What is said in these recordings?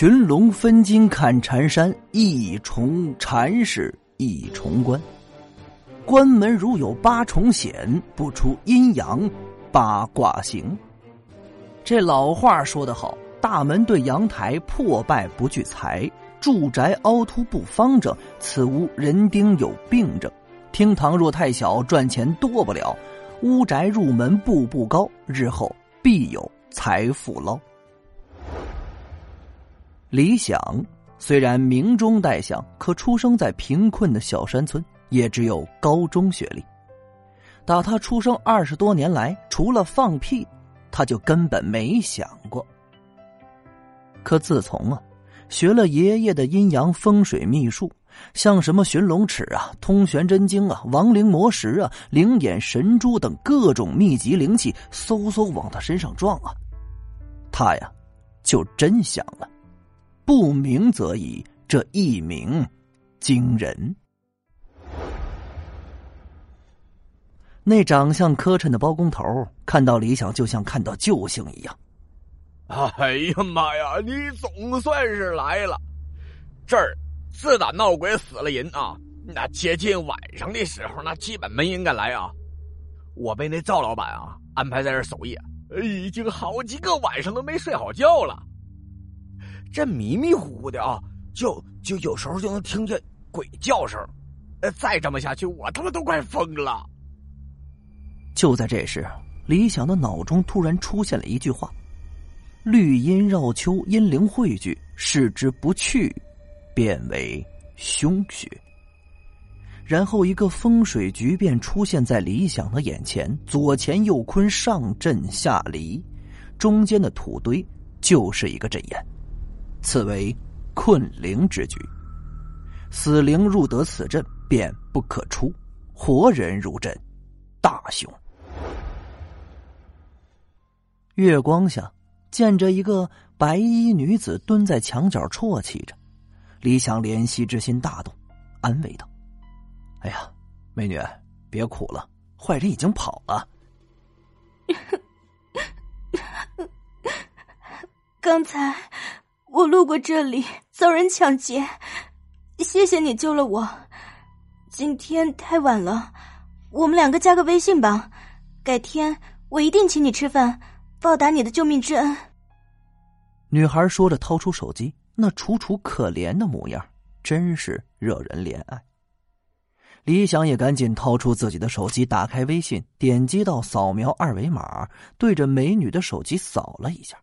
寻龙分金看缠山，一重缠是一重关。关门如有八重险，不出阴阳八卦行。这老话说得好：大门对阳台，破败不聚财；住宅凹凸不方正，此屋人丁有病症；厅堂若太小，赚钱多不了；屋宅入门步步高，日后必有财富捞。李想虽然名中带响，可出生在贫困的小山村，也只有高中学历。打他出生二十多年来，除了放屁，他就根本没想过。可自从啊，学了爷爷的阴阳风水秘术，像什么寻龙尺啊、通玄真经啊、亡灵魔石啊、灵眼神珠等各种秘籍灵气，嗖嗖往他身上撞啊，他呀，就真想了。不鸣则已，这一鸣惊人。那长相磕碜的包工头看到李想，就像看到救星一样。哎呀妈呀！你总算是来了！这儿自打闹鬼死了人啊，那接近晚上的时候，那基本没人敢来啊。我被那赵老板啊安排在这守夜，已经好几个晚上都没睡好觉了。这迷迷糊糊的啊，就就有时候就能听见鬼叫声，呃，再这么下去，我他妈都快疯了。就在这时，李想的脑中突然出现了一句话：“绿阴绕秋，阴灵汇聚，视之不去，变为凶穴。”然后一个风水局便出现在李想的眼前，左乾右坤，上震下离，中间的土堆就是一个阵眼。此为困灵之局，死灵入得此阵便不可出，活人入阵，大凶。月光下，见着一个白衣女子蹲在墙角啜泣着，李想怜惜之心大动，安慰道：“哎呀，美女，别哭了，坏人已经跑了。刚才。”我路过这里，遭人抢劫，谢谢你救了我。今天太晚了，我们两个加个微信吧，改天我一定请你吃饭，报答你的救命之恩。女孩说着，掏出手机，那楚楚可怜的模样，真是惹人怜爱。李想也赶紧掏出自己的手机，打开微信，点击到扫描二维码，对着美女的手机扫了一下。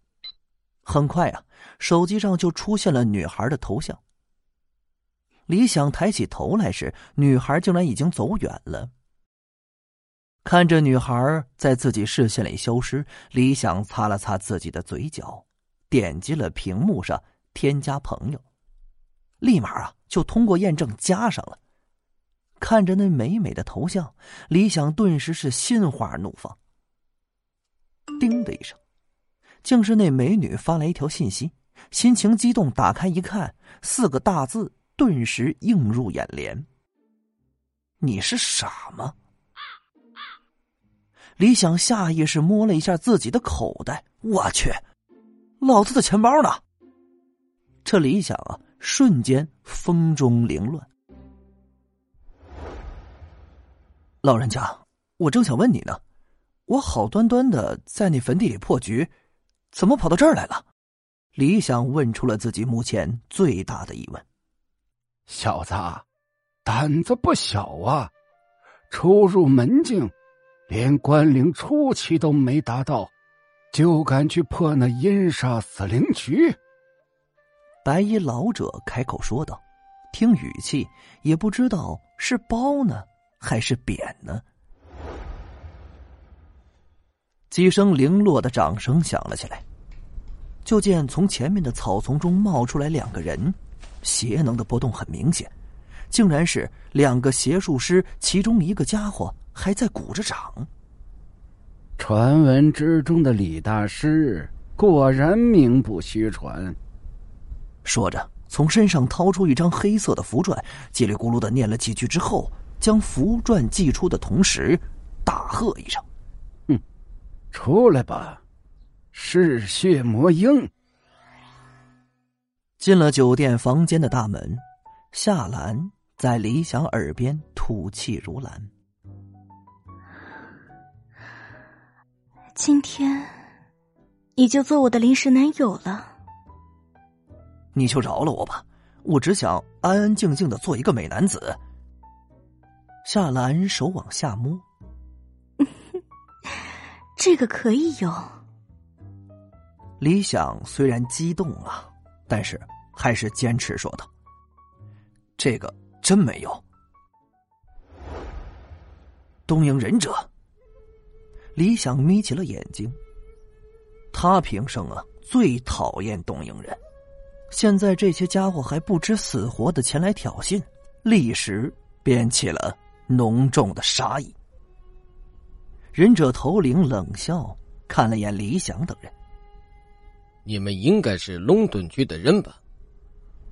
很快啊，手机上就出现了女孩的头像。李想抬起头来时，女孩竟然已经走远了。看着女孩在自己视线里消失，李想擦了擦自己的嘴角，点击了屏幕上添加朋友，立马啊就通过验证加上了。看着那美美的头像，李想顿时是心花怒放。叮的一声。竟是那美女发来一条信息，心情激动，打开一看，四个大字顿时映入眼帘：“你是傻吗？”李想下意识摸了一下自己的口袋，我去，老子的钱包呢？这李想啊，瞬间风中凌乱。老人家，我正想问你呢，我好端端的在那坟地里破局。怎么跑到这儿来了？李想问出了自己目前最大的疑问。小子，胆子不小啊！初入门境，连关灵初期都没达到，就敢去破那阴煞死灵局？白衣老者开口说道，听语气也不知道是褒呢还是贬呢。几声零落的掌声响了起来。就见从前面的草丛中冒出来两个人，邪能的波动很明显，竟然是两个邪术师，其中一个家伙还在鼓着掌。传闻之中的李大师果然名不虚传。说着，从身上掏出一张黑色的符篆，叽里咕噜的念了几句之后，将符篆寄出的同时，大喝一声：“哼，出来吧！”嗜血魔鹰，进了酒店房间的大门，夏兰在李想耳边吐气如兰。今天，你就做我的临时男友了。你就饶了我吧，我只想安安静静的做一个美男子。夏兰手往下摸，这个可以有。李想虽然激动啊，但是还是坚持说道：“这个真没有。”东瀛忍者。李想眯起了眼睛。他平生啊最讨厌东瀛人，现在这些家伙还不知死活的前来挑衅，立时便起了浓重的杀意。忍者头领冷笑，看了眼李想等人：“你们应该是龙盾局的人吧？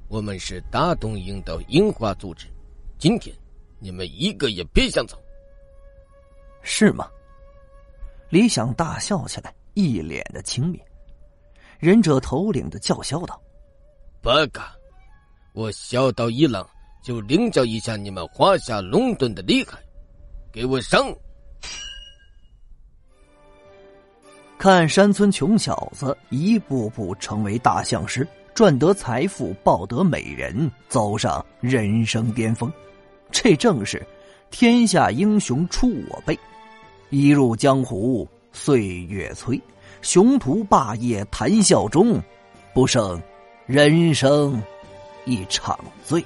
我们是大东营的樱花组织，今天你们一个也别想走。”是吗？李想大笑起来，一脸的轻蔑。忍者头领的叫嚣道：“不敢！我小岛一郎就领教一下你们华夏龙盾的厉害，给我上！”看山村穷小子一步步成为大相师，赚得财富，抱得美人，走上人生巅峰，这正是天下英雄出我辈。一入江湖岁月催，雄图霸业谈笑中，不胜人生一场醉。